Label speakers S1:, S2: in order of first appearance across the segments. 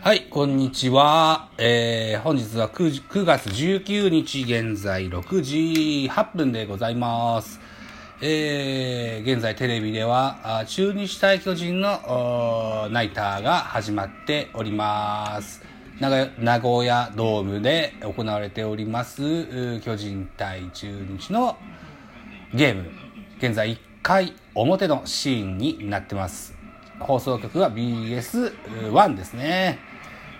S1: はい、こんにちは。えー、本日は 9, 9月19日現在6時8分でございます。えー、現在テレビでは、中日対巨人のナイターが始まっております。名古屋ドームで行われております、巨人対中日のゲーム。現在1回表のシーンになってます。放送局は BS1 ですね。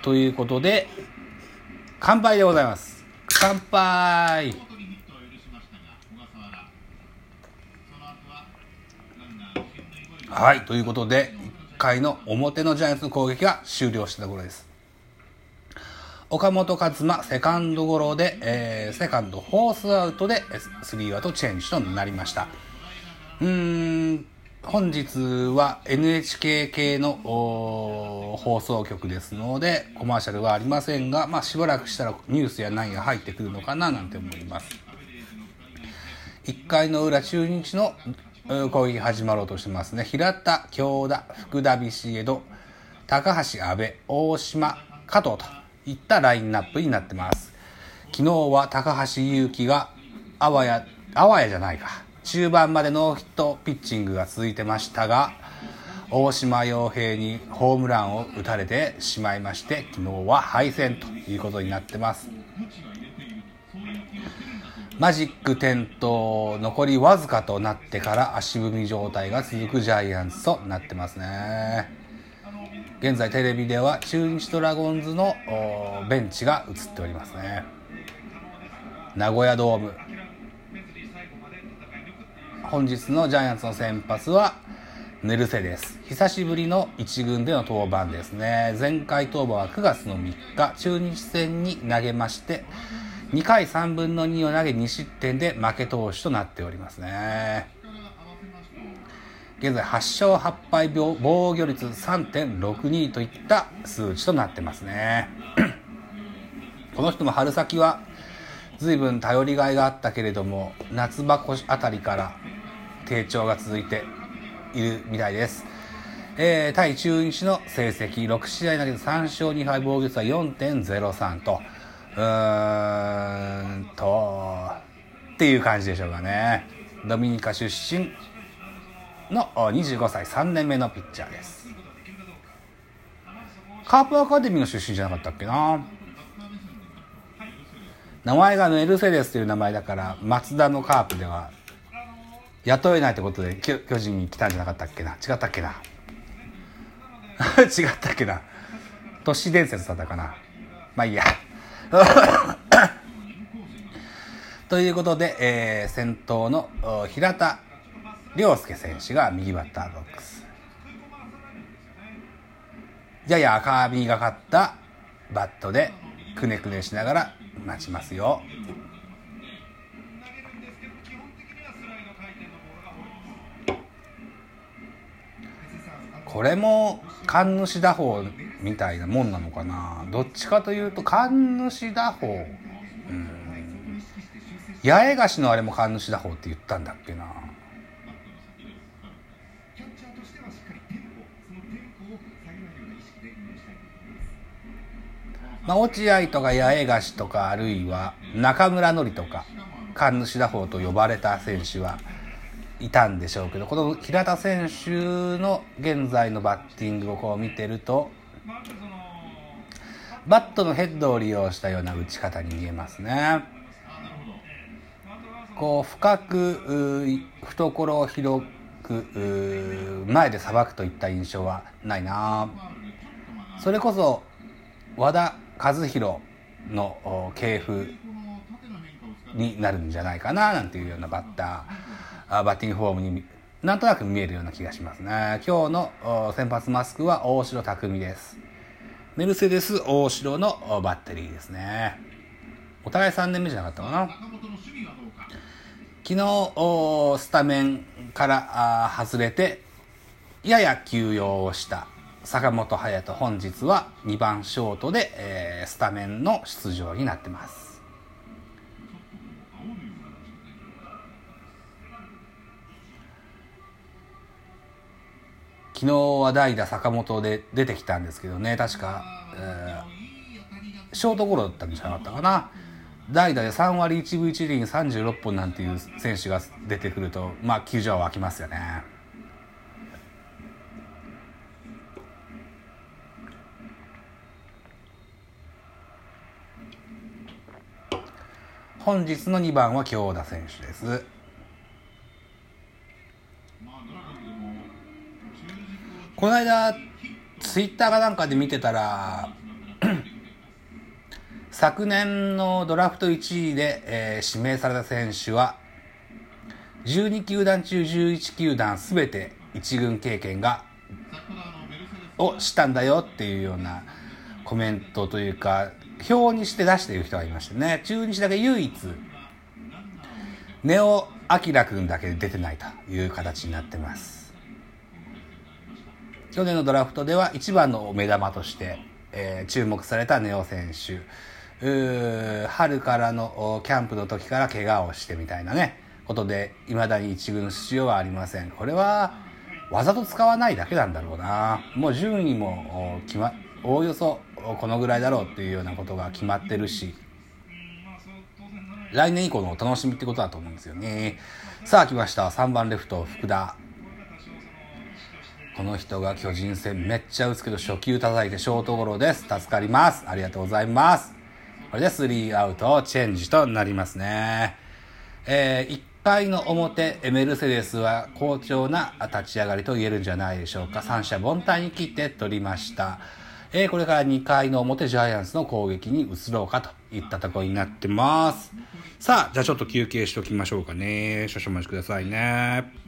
S1: ということで、乾杯でございます。乾杯はい、ということで、1回の表のジャイアンツの攻撃が終了したところです。岡本和真、セカンドゴロで、えー、セカンドフォースアウトで、スリーアウトチェンジとなりました。うーん、本日は NHK 系の放送局ですので、コマーシャルはありませんが、まあしばらくしたらニュースや何や入ってくるのかななんて思います。1回の裏中日の攻撃始まろうとしてますね。平田、京田、福田、ビシエド、高橋、阿部、大島、加藤といったラインナップになってます。昨日は高橋優輝があわや、あわやじゃないか。中盤までノーヒットピッチングが続いてましたが、大島洋平にホームランを打たれてしまいまして、昨日は敗戦ということになってます。マジック点灯残りわずかとなってから足踏み状態が続くジャイアンツとなってますね。現在テレビでは中日ドラゴンズのベンチが映っておりますね。名古屋ドーム。本日のジャイアンツの先発はネルセです。久しぶりの1軍での登板ですね。前回登板は9月の3日、中日戦に投げまして、2回3分の2を投げ2失点で負け投手となっておりますね。現在8勝8敗防御率3.62といった数値となってますね。この人も春先は随分頼りがいがあったけれども、夏場あたりから低調が続いているみたいです。えー、対中日の成績、6試合投げて3勝2敗、防御率は4.03と、うーんと、っていう感じでしょうかね。ドミニカ出身の25歳3年目のピッチャーです。カープアカデミーの出身じゃなかったっけな名前がメルセデスという名前だから、松田のカープでは雇えないってことで巨人に来たんじゃなかったっけな？違ったっけな？違ったっけな？都市伝説だったかな？まあいいや。ということで、えー、先頭の平田良介選手が右バッターボックス。やや赤みがかったバットでくねくねしながら待ちますよ。これも神主打法みたいなもんなのかな。どっちかというと神主打法。うん。八重樫のあれも神主打法って言ったんだっけな。まあ、落合とか八重樫とかあるいは中村典とか神主打法と呼ばれた選手はいたんでしょうけどこの平田選手の現在のバッティングをこう見てるとバットのヘッドを利用したような打ち方に見えますね。こう深く懐を広く前でさばくといった印象はないな。それこそ和田和弘の系譜になるんじゃないかななんていうようなバッター。バッティングフォームになんとなく見えるような気がします。ね今日の先発マスクは大城匠です。メルセデス大城のバッテリーですね。お互い3年目じゃなかったかな。昨日スタメンから外れてやや休養をした。坂本勇人本日は2番ショートで、えー、スタメンの出場になってます。昨日は代打坂本で出てきたんですけどね、確か、えー、ショートゴロだったんじゃなかったかな。代打で3割1分1厘36本なんていう選手が出てくると、まあ、球場は沸きますよね。本日の2番は京田選手です。この間、ツイッターかなんかで見てたら、昨年のドラフト1位で、えー、指名された選手は、12球団中11球団すべて1軍経験が、をしたんだよっていうようなコメントというか、表にして出している人がいましてね、中日だけ唯一、ネオ・アキラ君だけ出てないという形になってます。去年のドラフトでは一番の目玉として、えー、注目されたネオ選手。春からのキャンプの時から怪我をしてみたいなね、ことで、未だに一軍出場はありません。これは、わざと使わないだけなんだろうな。もう順位も決ま、おおよそこのぐらいだろうっていうようなことが決まってるし、来年以降のお楽しみってことだと思うんですよね。さあ来ました。3番レフト、福田。この人が巨人戦めっちゃ打つけど初球叩いてショートゴロです。助かります。ありがとうございます。これで3アウトチェンジとなりますね。えー、1回の表、メルセデスは好調な立ち上がりと言えるんじゃないでしょうか。三者凡退に切って取りました。えー、これから2回の表ジャイアンツの攻撃に移ろうかといったところになってます。さあ、じゃあちょっと休憩しときましょうかね。少々お待ちくださいね。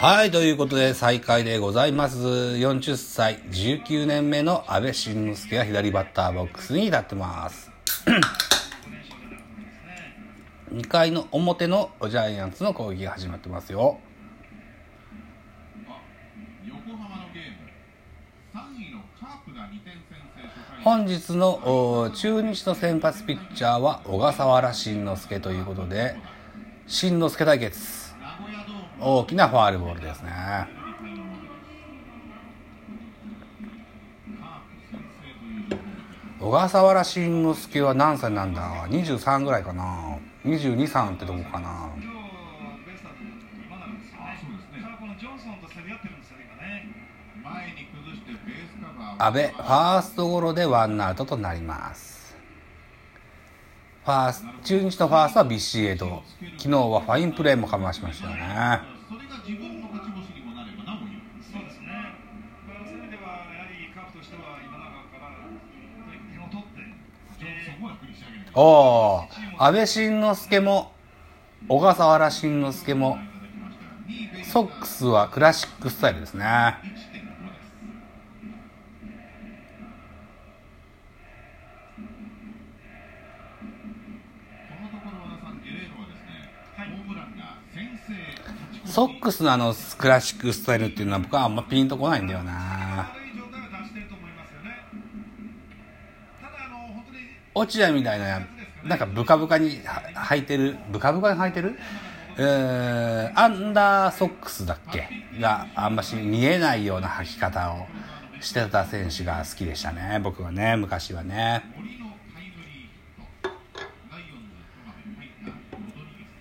S1: はい、ということで再開でございます。40歳、19年目の安倍晋之助が左バッターボックスに立ってます。2回の表のジャイアンツの攻撃が始まってますよ。本日の中日の先発ピッチャーは小笠原慎之介ということで、慎之介対決。大きなファールボールですね。小笠原慎之介は何歳なんだ？23ぐらいかな。22、3ってとこかな。阿部ファーストゴロでワンアウトとなりますファース中日のファーストはビシエド昨日はファインプレーもかましましたよね。おお安倍晋之助も小笠原慎之介もソックスはクラシックスタイルですね。ソックスのあのクラシックスタイルっていうのは僕はあんまピンとこないんだよな。落合みたいななんかブカブカに履いてる？ブカブカに履いてる？えー、アンダーソックスだっけ？があんまし見えないような履き方をしてた選手が好きでしたね僕はね昔はね。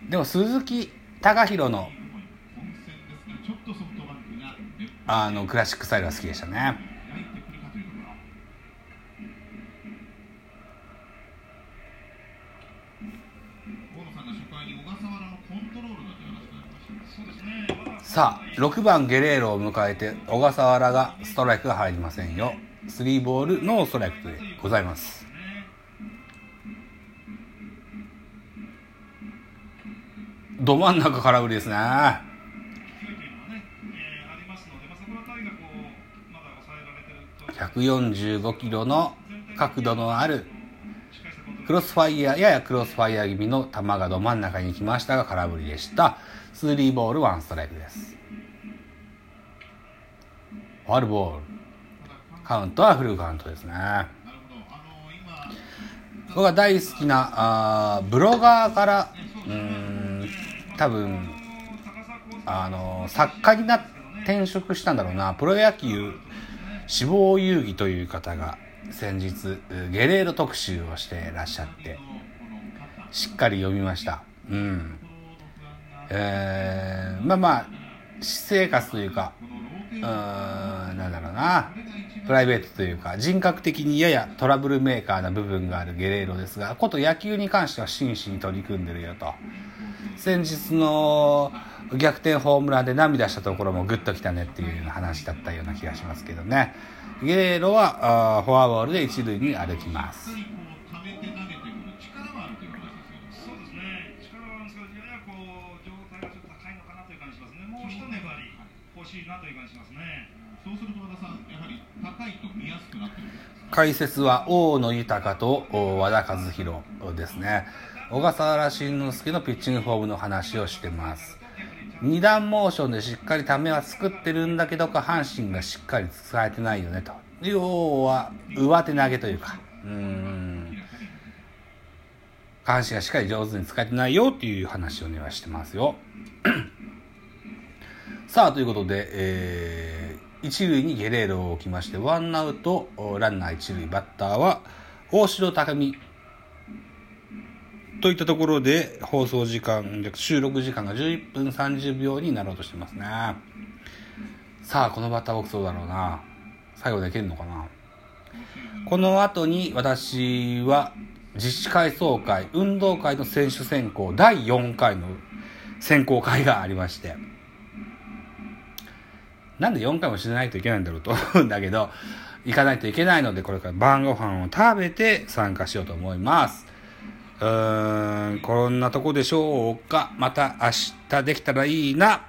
S1: でも鈴木貴弘のあのクラシックスタイルが好きでしたね。さあ6番ゲレーロを迎えて小笠原がストライクが入りませんよ。3ボールノーストライクでございます。ど真ん中空振りですね。145キロの角度のあるクロスファイヤー、ややクロスファイヤー気味の球がど真ん中に来ましたが空振りでした。スリーボール、ワンストライクです。ファールボール。カウントはフルカウントですね。僕が大好きな、あブロガーから、うん、多分、あの、作家にな、転職したんだろうな、プロ野球死亡遊戯という方が先日、ゲレーロ特集をしてらっしゃって、しっかり読みました。うん。えー、まあまあ、私生活というか、うん、なんだろうな。プライベートというか、人格的にややトラブルメーカーな部分があるゲレーロですが、こと野球に関しては真摯に取り組んでるよと。先日の逆転ホームランで涙したところもグッときたねっていう話だったような気がしますけどね。ゲレーロはフォアボールで一塁に歩きますも
S2: う
S3: 一粘り。欲しいなという感じしますね。
S1: 解説は大野豊と和田和弘ですね。小笠原慎之介のピッチングフォームの話をしてます。二段モーションでしっかりためは作ってるんだけど下半身がしっかり使えてないよねと。要は、上手投げというか、うん、下半身がしっかり上手に使えてないよっていう話をねはしてますよ。さあ、ということで、えー、一塁にゲレーロを置きまして、ワンアウト、ランナー一塁、バッターは、大城高美。といったところで、放送時間、収録時間が11分30秒になろうとしてますね。さあ、このバッターボックスどうだろうな。最後できるのかな。この後に私は、自治会総会、運動会の選手選考、第4回の選考会がありまして、なんで4回も死なないといけないんだろうと思うんだけど、行かないといけないので、これから晩ご飯を食べて参加しようと思います。うーん、こんなとこでしょうか。また明日できたらいいな。